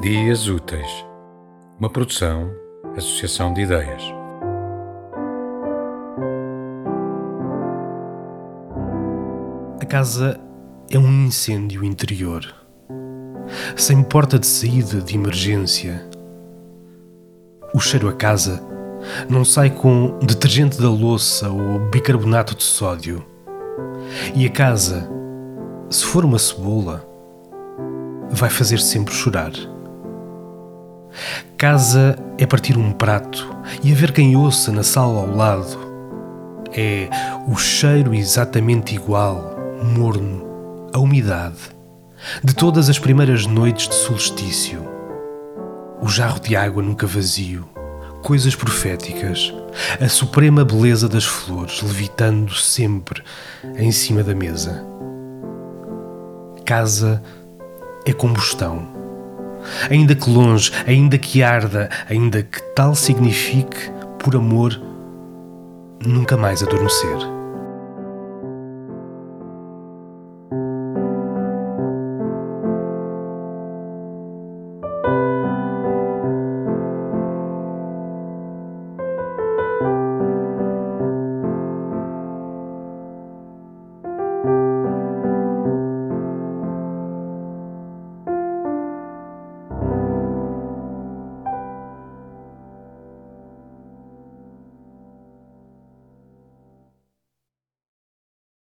Dias Úteis, uma produção, associação de ideias. A casa é um incêndio interior, sem porta de saída de emergência. O cheiro a casa não sai com detergente da louça ou bicarbonato de sódio. E a casa, se for uma cebola, vai fazer sempre chorar. Casa é partir um prato e haver quem ouça na sala ao lado. É o cheiro exatamente igual, morno, a umidade, de todas as primeiras noites de solstício. O jarro de água nunca vazio, coisas proféticas, a suprema beleza das flores levitando sempre em cima da mesa. Casa é combustão ainda que longe, ainda que arda, ainda que tal signifique, por amor, nunca mais adormecer.